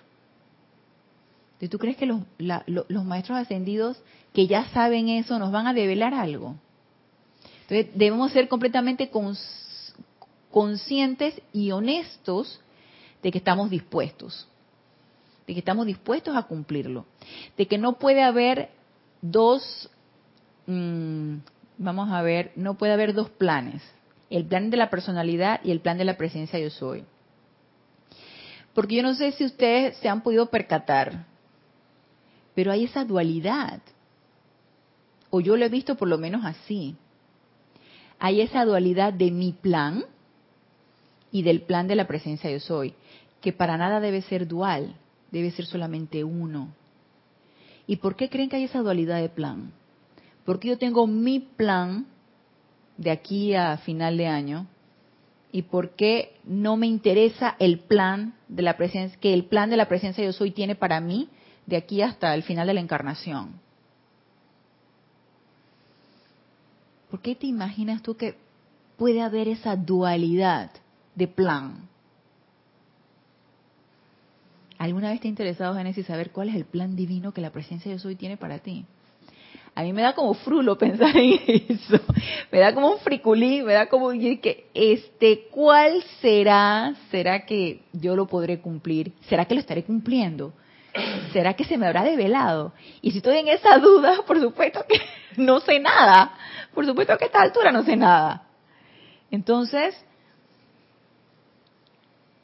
¿Y tú crees que los, los maestros ascendidos que ya saben eso nos van a develar algo? Entonces debemos ser completamente conscientes y honestos de que estamos dispuestos, de que estamos dispuestos a cumplirlo, de que no puede haber dos, mm, vamos a ver, no puede haber dos planes el plan de la personalidad y el plan de la presencia yo soy. Porque yo no sé si ustedes se han podido percatar, pero hay esa dualidad, o yo lo he visto por lo menos así. Hay esa dualidad de mi plan y del plan de la presencia yo soy, que para nada debe ser dual, debe ser solamente uno. ¿Y por qué creen que hay esa dualidad de plan? Porque yo tengo mi plan de aquí a final de año y por qué no me interesa el plan de la presencia que el plan de la presencia yo soy tiene para mí de aquí hasta el final de la encarnación. ¿Por qué te imaginas tú que puede haber esa dualidad de plan? ¿Alguna vez te ha interesado, Génesis, saber cuál es el plan divino que la presencia yo soy tiene para ti? a mí me da como frulo pensar en eso. Me da como un friculí, me da como que este, ¿cuál será? ¿Será que yo lo podré cumplir? ¿Será que lo estaré cumpliendo? ¿Será que se me habrá develado? Y si estoy en esa duda, por supuesto que no sé nada. Por supuesto que a esta altura no sé nada. Entonces,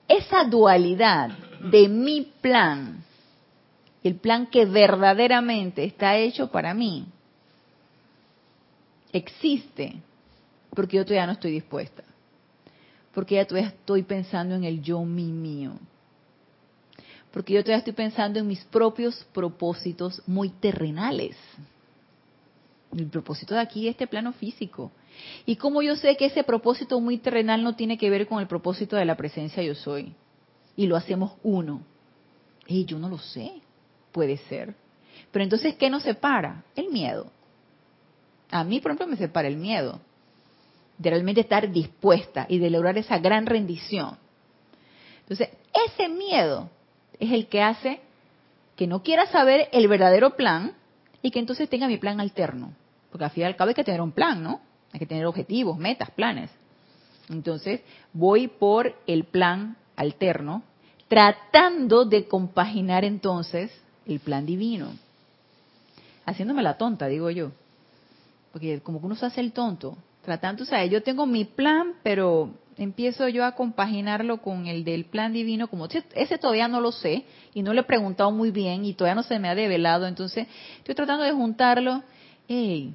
esa dualidad de mi plan, el plan que verdaderamente está hecho para mí, existe porque yo todavía no estoy dispuesta. Porque ya todavía estoy pensando en el yo mi mío. Porque yo todavía estoy pensando en mis propios propósitos muy terrenales. El propósito de aquí es este plano físico. Y como yo sé que ese propósito muy terrenal no tiene que ver con el propósito de la presencia yo soy. Y lo hacemos uno. Y yo no lo sé. Puede ser. Pero entonces, ¿qué nos separa? El miedo. A mí, por ejemplo, me separa el miedo de realmente estar dispuesta y de lograr esa gran rendición. Entonces, ese miedo es el que hace que no quiera saber el verdadero plan y que entonces tenga mi plan alterno. Porque al fin y al cabo hay que tener un plan, ¿no? Hay que tener objetivos, metas, planes. Entonces, voy por el plan alterno, tratando de compaginar entonces el plan divino. Haciéndome la tonta, digo yo porque como que uno se hace el tonto, tratando, o sea, yo tengo mi plan, pero empiezo yo a compaginarlo con el del plan divino, como ese todavía no lo sé y no lo he preguntado muy bien y todavía no se me ha develado, entonces estoy tratando de juntarlo hey,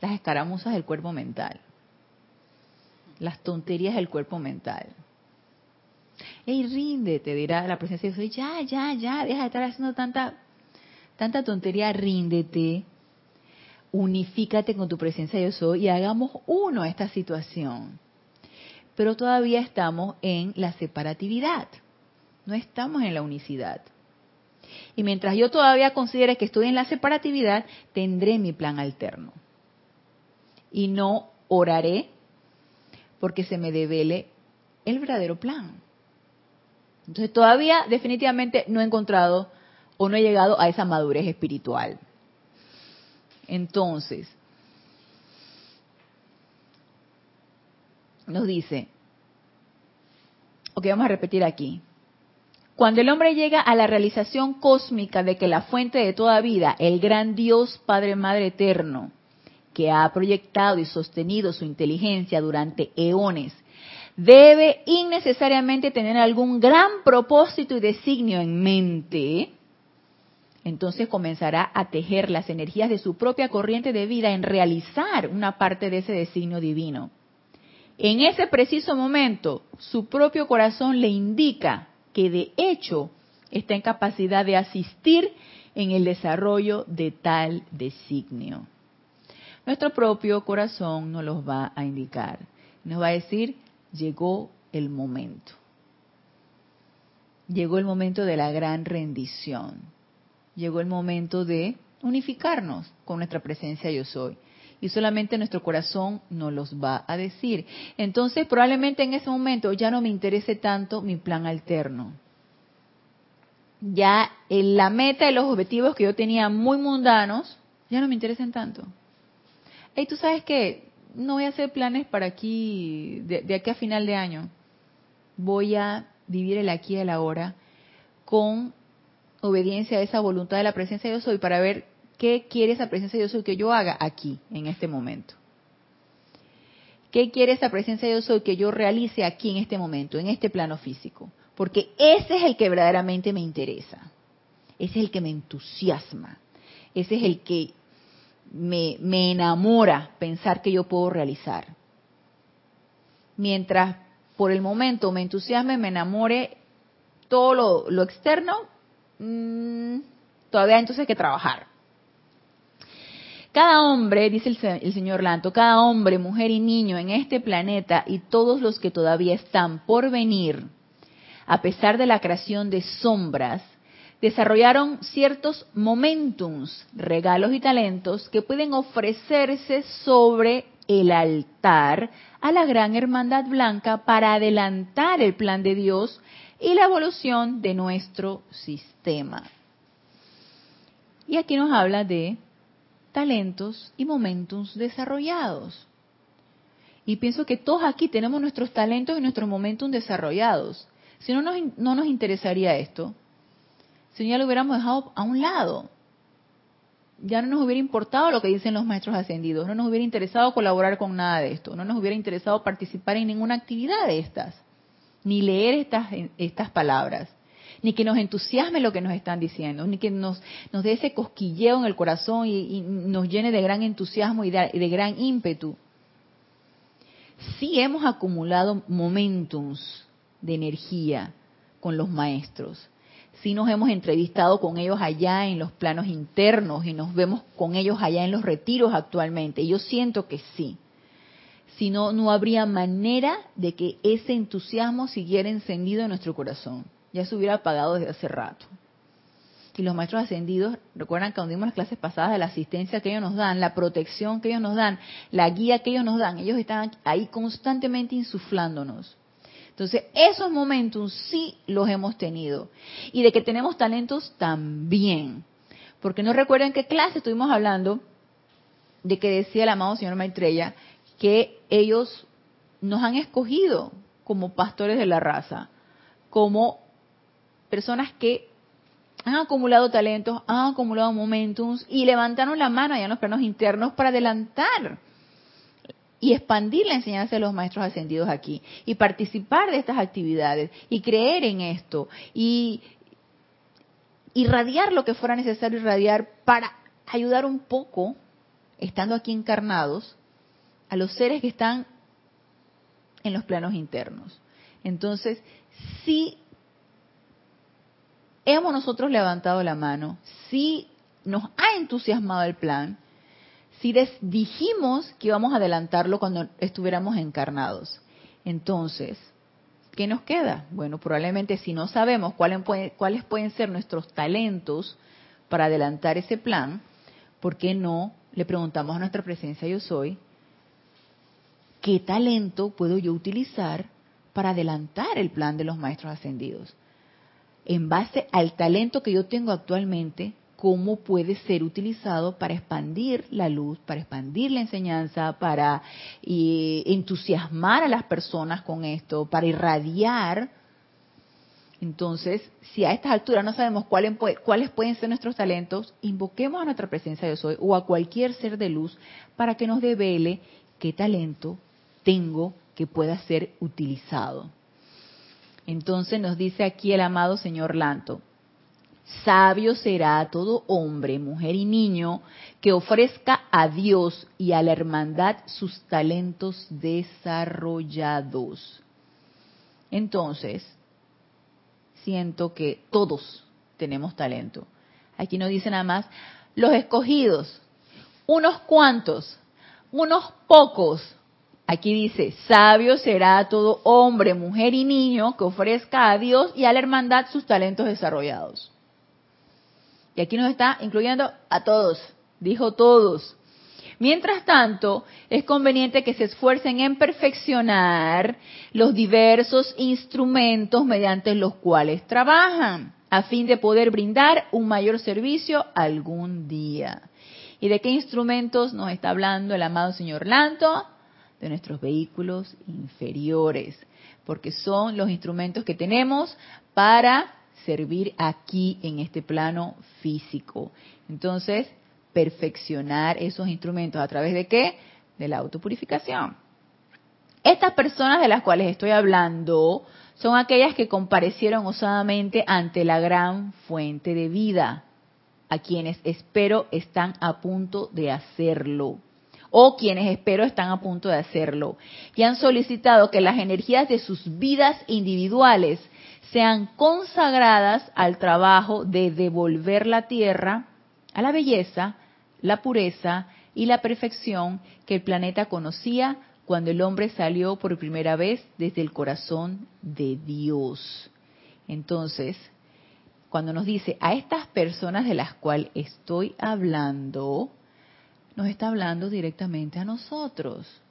las escaramuzas del cuerpo mental, las tonterías del cuerpo mental. Hey, ríndete, dirá la presencia de Dios. Ya, ya, ya, deja de estar haciendo tanta, tanta tontería, ríndete. Unifícate con tu presencia yo soy y hagamos uno a esta situación. Pero todavía estamos en la separatividad, no estamos en la unicidad. Y mientras yo todavía considere que estoy en la separatividad, tendré mi plan alterno. Y no oraré porque se me devele el verdadero plan. Entonces todavía definitivamente no he encontrado o no he llegado a esa madurez espiritual. Entonces, nos dice, ok, vamos a repetir aquí. Cuando el hombre llega a la realización cósmica de que la fuente de toda vida, el gran Dios Padre Madre Eterno, que ha proyectado y sostenido su inteligencia durante eones, debe innecesariamente tener algún gran propósito y designio en mente, entonces comenzará a tejer las energías de su propia corriente de vida en realizar una parte de ese designio divino. En ese preciso momento, su propio corazón le indica que de hecho está en capacidad de asistir en el desarrollo de tal designio. Nuestro propio corazón nos los va a indicar. Nos va a decir, llegó el momento. Llegó el momento de la gran rendición. Llegó el momento de unificarnos con nuestra presencia yo soy. Y solamente nuestro corazón nos los va a decir. Entonces probablemente en ese momento ya no me interese tanto mi plan alterno. Ya en la meta y los objetivos que yo tenía muy mundanos, ya no me interesen tanto. Y tú sabes que no voy a hacer planes para aquí, de, aquí a final de año. Voy a vivir el aquí y el ahora con obediencia a esa voluntad de la presencia de Dios soy para ver qué quiere esa presencia de Dios soy que yo haga aquí, en este momento. ¿Qué quiere esa presencia de Dios soy que yo realice aquí en este momento, en este plano físico? Porque ese es el que verdaderamente me interesa. Ese es el que me entusiasma. Ese es el que me, enamora pensar que yo puedo realizar. Mientras por el momento me entusiasme, me enamore todo lo, externo, mm, todavía entonces hay que trabajar. Cada hombre, dice el, señor Lanto, cada hombre, mujer y niño en este planeta y todos los que todavía están por venir, a pesar de la creación de sombras, desarrollaron ciertos momentums, regalos y talentos que pueden ofrecerse sobre el altar a la gran hermandad blanca para adelantar el plan de Dios y la evolución de nuestro sistema. Y aquí nos habla de talentos y momentums desarrollados. Y pienso que todos aquí tenemos nuestros talentos y nuestros momentums desarrollados. Si no nos, no nos interesaría esto, si ya lo hubiéramos dejado a un lado. Ya no nos hubiera importado lo que dicen los maestros ascendidos, no nos hubiera interesado colaborar con nada de esto, no nos hubiera interesado participar en ninguna actividad de estas, ni leer estas, estas palabras, ni que nos entusiasme lo que nos están diciendo, ni que nos, nos dé ese cosquilleo en el corazón y, nos llene de gran entusiasmo y de, gran ímpetu. Sí hemos acumulado momentums de energía con los maestros, si nos hemos entrevistado con ellos allá en los planos internos y nos vemos con ellos allá en los retiros actualmente. Yo siento que sí. Si no, no habría manera de que ese entusiasmo siguiera encendido en nuestro corazón. Ya se hubiera apagado desde hace rato. Y los maestros ascendidos, recuerdan que cuando dimos las clases pasadas de la asistencia que ellos nos dan, la protección que ellos nos dan, la guía que ellos nos dan, ellos están ahí constantemente insuflándonos entonces, esos momentos sí los hemos tenido. Y de que tenemos talentos también. Porque no recuerdo qué clase estuvimos hablando de que decía el amado señor Maitreya que ellos nos han escogido como pastores de la raza, como personas que han acumulado talentos, han acumulado momentos y levantaron la mano allá en los planos internos para adelantar y expandir la enseñanza de los maestros ascendidos aquí y participar de estas actividades y creer en esto y irradiar lo que fuera necesario irradiar para ayudar un poco, estando aquí encarnados, a los seres que están en los planos internos. Entonces, si hemos nosotros levantado la mano, si nos ha entusiasmado el plan, si dijimos que íbamos a adelantarlo cuando estuviéramos encarnados. Entonces, ¿qué nos queda? Bueno, probablemente si no sabemos cuáles, pueden ser nuestros talentos para adelantar ese plan, ¿por qué no le preguntamos a nuestra presencia yo soy, ¿qué talento puedo yo utilizar para adelantar el plan de los maestros ascendidos? En base al talento que yo tengo actualmente, cómo puede ser utilizado para expandir la luz, para expandir la enseñanza, para entusiasmar a las personas con esto, para irradiar. Entonces, si a estas alturas no sabemos cuáles, cuáles pueden ser nuestros talentos, invoquemos a nuestra presencia de hoy o a cualquier ser de luz para que nos devele qué talento tengo que pueda ser utilizado. Entonces nos dice aquí el amado señor Lanto, Sabio será todo hombre, mujer y niño que ofrezca a Dios y a la hermandad sus talentos desarrollados. Entonces, siento que todos tenemos talento. Aquí no dice nada más los escogidos, unos cuantos, unos pocos. Aquí dice, sabio será todo hombre, mujer y niño que ofrezca a Dios y a la hermandad sus talentos desarrollados. Y aquí nos está incluyendo a todos, dijo todos. Mientras tanto, es conveniente que se esfuercen en perfeccionar los diversos instrumentos mediante los cuales trabajan, a fin de poder brindar un mayor servicio algún día. ¿Y de qué instrumentos nos está hablando el amado señor Lanto? De nuestros vehículos inferiores, porque son los instrumentos que tenemos para servir aquí en este plano físico. Entonces, perfeccionar esos instrumentos a través de qué? De la autopurificación. Estas personas de las cuales estoy hablando son aquellas que comparecieron osadamente ante la gran fuente de vida, a quienes espero están a punto de hacerlo, o quienes espero están a punto de hacerlo, y han solicitado que las energías de sus vidas individuales sean consagradas al trabajo de devolver la tierra a la belleza, la pureza y la perfección que el planeta conocía cuando el hombre salió por primera vez desde el corazón de Dios. Entonces, cuando nos dice a estas personas de las cuales estoy hablando, nos está hablando directamente a nosotros.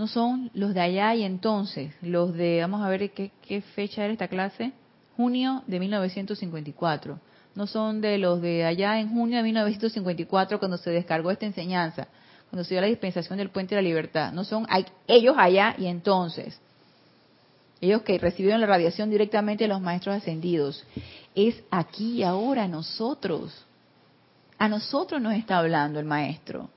No son los de allá y entonces, los de, vamos a ver qué, fecha era esta clase, junio de 1954. No son de los de allá en junio de 1954 cuando se descargó esta enseñanza, cuando se dio la dispensación del puente de la libertad. No son ellos allá y entonces. Ellos que recibieron la radiación directamente de los maestros ascendidos. Es aquí y ahora nosotros. A nosotros nos está hablando el maestro.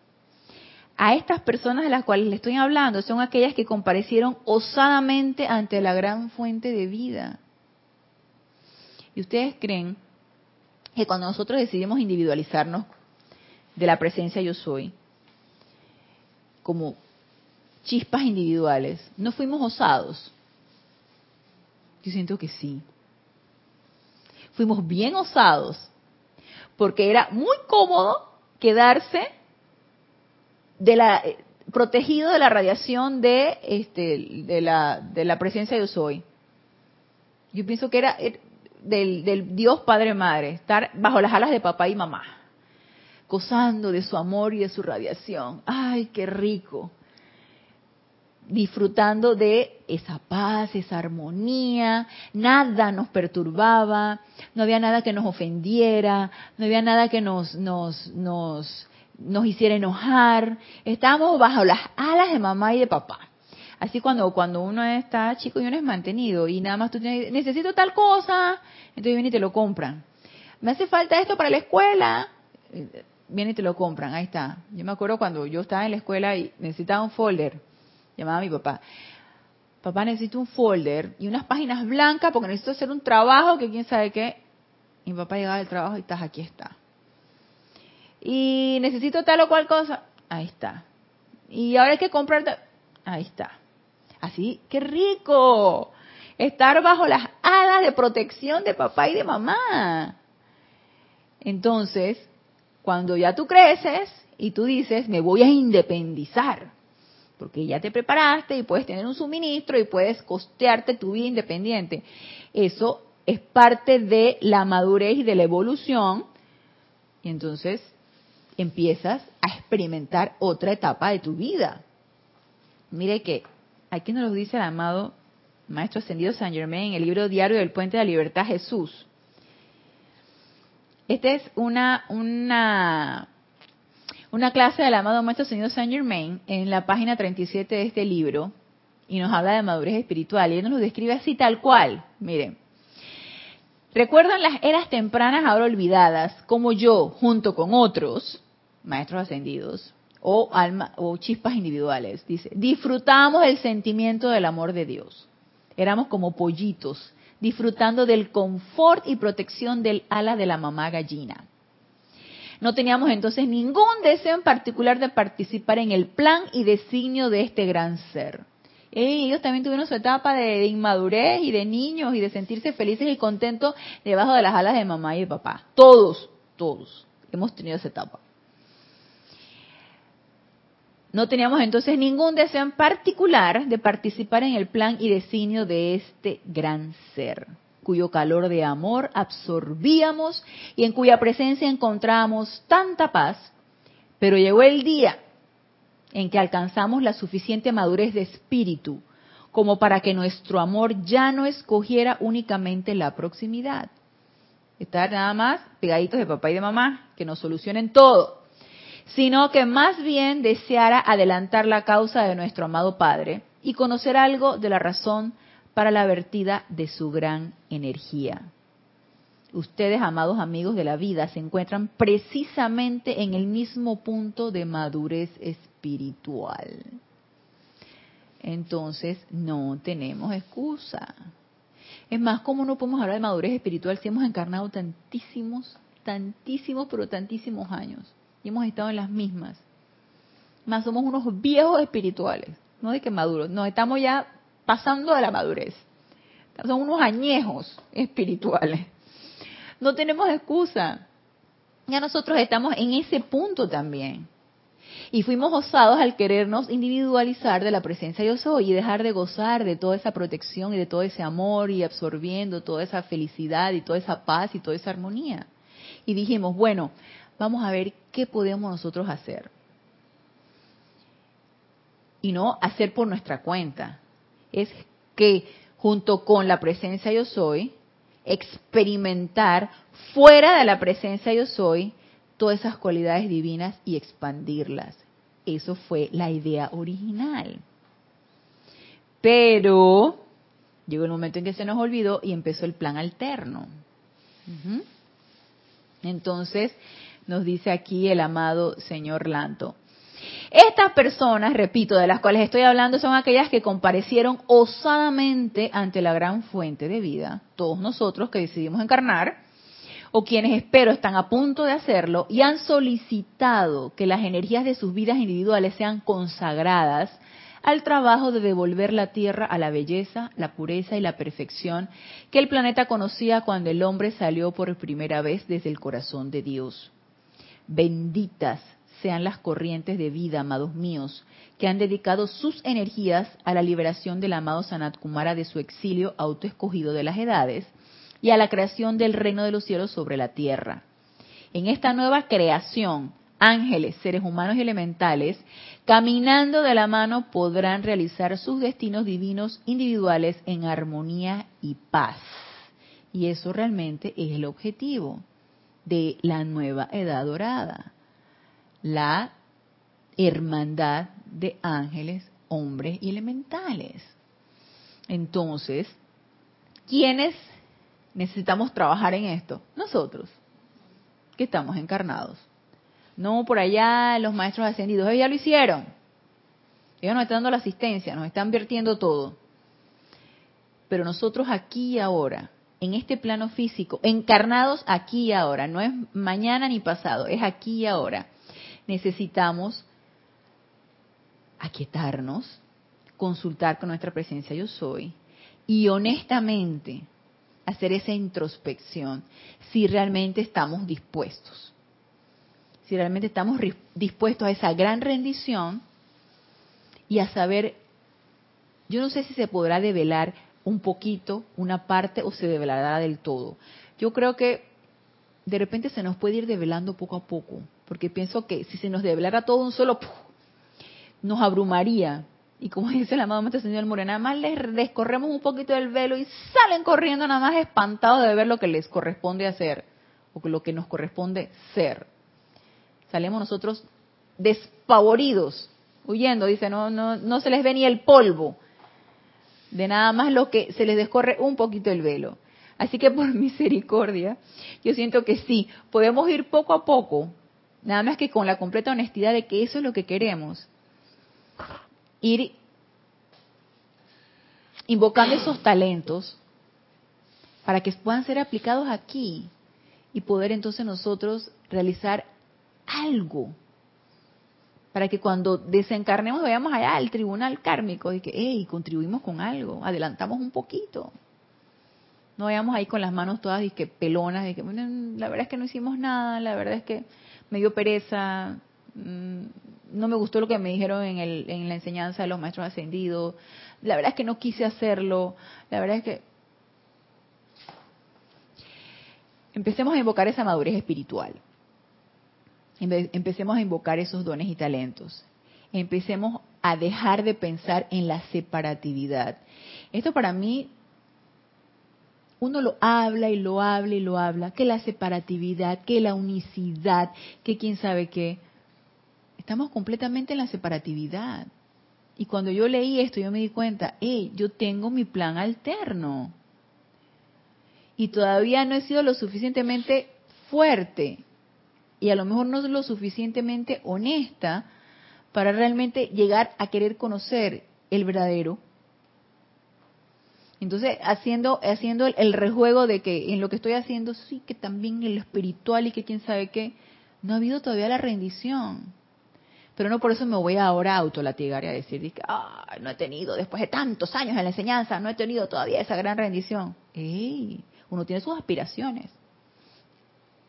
A estas personas de las cuales le estoy hablando son aquellas que comparecieron osadamente ante la gran fuente de vida. ¿Y ustedes creen que cuando nosotros decidimos individualizarnos de la presencia yo soy, como chispas individuales, no fuimos osados? Yo siento que sí. Fuimos bien osados, porque era muy cómodo quedarse de la, eh, protegido de la radiación de, este, de, la, de la presencia yo soy. Yo pienso que era, del, Dios Padre Madre, estar bajo las alas de papá y mamá, gozando de su amor y de su radiación. ¡Ay, qué rico! Disfrutando de esa paz, esa armonía, nada nos perturbaba, no había nada que nos ofendiera, no había nada que nos, nos, nos, nos hiciera enojar. Estábamos bajo las alas de mamá y de papá. Así cuando, cuando uno está chico y uno es mantenido y nada más tú tienes, necesito tal cosa, entonces vienen y te lo compran. Me hace falta esto para la escuela, vienen y te lo compran, ahí está. Yo me acuerdo cuando yo estaba en la escuela y necesitaba un folder, llamaba a mi papá. Papá, necesito un folder y unas páginas blancas porque necesito hacer un trabajo que quién sabe qué. Y mi papá llegaba del trabajo y estás aquí está. Y necesito tal o cual cosa. Ahí está. Y ahora hay que comprar. Ahí está. Así, qué rico. Estar bajo las alas de protección de papá y de mamá. Entonces, cuando ya tú creces y tú dices, me voy a independizar, porque ya te preparaste y puedes tener un suministro y puedes costearte tu vida independiente. Eso es parte de la madurez y de la evolución. Y entonces empiezas a experimentar otra etapa de tu vida. Mire que aquí nos lo dice el amado Maestro Ascendido San Germain en el libro Diario del Puente de la Libertad Jesús. Esta es una, una, una clase del amado Maestro Ascendido San Germain en la página 37 de este libro y nos habla de madurez espiritual y él nos lo describe así tal cual. Miren, recuerdan las eras tempranas ahora olvidadas, como yo, junto con otros, maestros ascendidos, o, alma, o chispas individuales, dice, disfrutamos el sentimiento del amor de Dios. Éramos como pollitos, disfrutando del confort y protección del ala de la mamá gallina. No teníamos entonces ningún deseo en particular de participar en el plan y designio de este gran ser. Ellos también tuvieron su etapa de, inmadurez y de niños y de sentirse felices y contentos debajo de las alas de mamá y de papá. Todos, todos hemos tenido esa etapa. No teníamos entonces ningún deseo en particular de participar en el plan y designio de este gran ser, cuyo calor de amor absorbíamos y en cuya presencia encontrábamos tanta paz, pero llegó el día en que alcanzamos la suficiente madurez de espíritu como para que nuestro amor ya no escogiera únicamente la proximidad. Estar nada más pegaditos de papá y de mamá, que nos solucionen todo sino que más bien deseara adelantar la causa de nuestro amado Padre y conocer algo de la razón para la vertida de su gran energía. Ustedes, amados amigos de la vida, se encuentran precisamente en el mismo punto de madurez espiritual. Entonces, no tenemos excusa. Es más, ¿cómo no podemos hablar de madurez espiritual si hemos encarnado tantísimos, tantísimos, pero tantísimos años? y hemos estado en las mismas. Más somos unos viejos espirituales, no de que maduros, no, estamos ya pasando de la madurez. Son unos añejos espirituales. No tenemos excusa. Ya nosotros estamos en ese punto también. Y fuimos osados al querernos individualizar de la presencia yo soy y dejar de gozar de toda esa protección y de todo ese amor y absorbiendo toda esa felicidad y toda esa paz y toda esa armonía. Y dijimos, bueno, vamos a ver qué podemos nosotros hacer. Y no hacer por nuestra cuenta. Es que junto con la presencia yo soy, experimentar fuera de la presencia yo soy todas esas cualidades divinas y expandirlas. Eso fue la idea original. Pero llegó el momento en que se nos olvidó y empezó el plan alterno. Entonces, nos dice aquí el amado señor Lanto. Estas personas, repito, de las cuales estoy hablando, son aquellas que comparecieron osadamente ante la gran fuente de vida, todos nosotros que decidimos encarnar, o quienes espero están a punto de hacerlo y han solicitado que las energías de sus vidas individuales sean consagradas al trabajo de devolver la Tierra a la belleza, la pureza y la perfección que el planeta conocía cuando el hombre salió por primera vez desde el corazón de Dios. Benditas sean las corrientes de vida, amados míos, que han dedicado sus energías a la liberación del amado Sanat Kumara de su exilio autoescogido de las edades y a la creación del reino de los cielos sobre la tierra. En esta nueva creación, ángeles, seres humanos y elementales, caminando de la mano, podrán realizar sus destinos divinos individuales en armonía y paz. Y eso realmente es el objetivo de la nueva edad dorada, la hermandad de ángeles, hombres y elementales. Entonces, ¿quiénes necesitamos trabajar en esto? Nosotros, que estamos encarnados. No por allá los maestros ascendidos, ellos ya lo hicieron. Ellos nos están dando la asistencia, nos están vertiendo todo. Pero nosotros aquí y ahora, en este plano físico, encarnados aquí y ahora, no es mañana ni pasado, es aquí y ahora, necesitamos aquietarnos, consultar con nuestra presencia yo soy y honestamente hacer esa introspección si realmente estamos dispuestos. Si realmente estamos dispuestos a esa gran rendición y a saber, yo no sé si se podrá develar un poquito, una parte, o se develará del todo. Yo creo que de repente se nos puede ir develando poco a poco, porque pienso que si se nos develara todo un solo, nos abrumaría. Y como dice el amado Maestro Señor Morena, nada más les descorremos un poquito del velo y salen corriendo nada más espantados de ver lo que les corresponde hacer, o lo que nos corresponde ser. Salimos nosotros despavoridos, huyendo, dice, no, no, no se les ve ni el polvo de nada más lo que se les descorre un poquito el velo. Así que por misericordia, yo siento que sí, podemos ir poco a poco, nada más que con la completa honestidad de que eso es lo que queremos. Ir invocando esos talentos para que puedan ser aplicados aquí y poder entonces nosotros realizar algo para que cuando desencarnemos vayamos allá al tribunal kármico y que, hey, contribuimos con algo, adelantamos un poquito. No vayamos ahí con las manos todas y que pelonas, de que la verdad es que no hicimos nada, la verdad es que me dio pereza, mm, no me gustó lo que me dijeron en, el, en la enseñanza de los maestros ascendidos, la verdad es que no quise hacerlo, la verdad es que... Empecemos a invocar esa madurez espiritual empecemos a invocar esos dones y talentos. Empecemos a dejar de pensar en la separatividad. Esto para mí, uno lo habla y lo habla y lo habla, que la separatividad, que la unicidad, que quién sabe qué. Estamos completamente en la separatividad. Y cuando yo leí esto, yo me di cuenta, hey, yo tengo mi plan alterno. Y todavía no he sido lo suficientemente fuerte y a lo mejor no lo suficientemente honesta para realmente llegar a querer conocer el verdadero. Entonces, haciendo, haciendo el, rejuego de que en lo que estoy haciendo, sí que también en lo espiritual y que quién sabe qué, no ha habido todavía la rendición. Pero no por eso me voy ahora a autolatigar y a decir que no he tenido, después de tantos años en la enseñanza, no he tenido todavía esa gran rendición. ¡Ey! Uno tiene sus aspiraciones.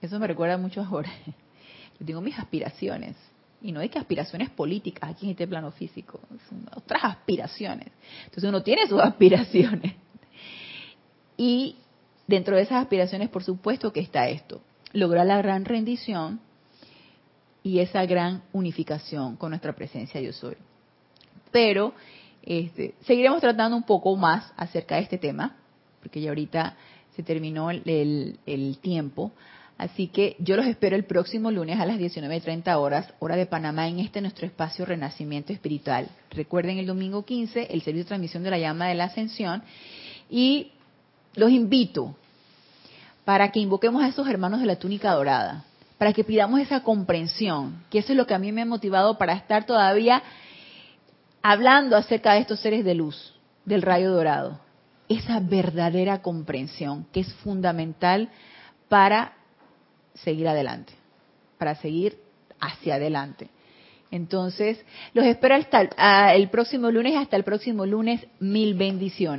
Eso me recuerda mucho a Jorge. Yo tengo mis aspiraciones. Y no hay que aspiraciones políticas aquí en este plano físico, son otras aspiraciones. Entonces uno tiene sus aspiraciones. Y dentro de esas aspiraciones, por supuesto que está esto, lograr la gran rendición y esa gran unificación con nuestra presencia yo soy. Pero este, seguiremos tratando un poco más acerca de este tema, porque ya ahorita se terminó el, el tiempo. Así que yo los espero el próximo lunes a las 19.30 horas, hora de Panamá, en este nuestro espacio Renacimiento Espiritual. Recuerden el domingo 15, el servicio de transmisión de la llama de la ascensión. Y los invito para que invoquemos a esos hermanos de la túnica dorada, para que pidamos esa comprensión, que eso es lo que a mí me ha motivado para estar todavía hablando acerca de estos seres de luz, del rayo dorado. Esa verdadera comprensión que es fundamental para seguir adelante, para seguir hacia adelante. Entonces, los espero hasta el, ah, el próximo lunes, hasta el próximo lunes, mil bendiciones.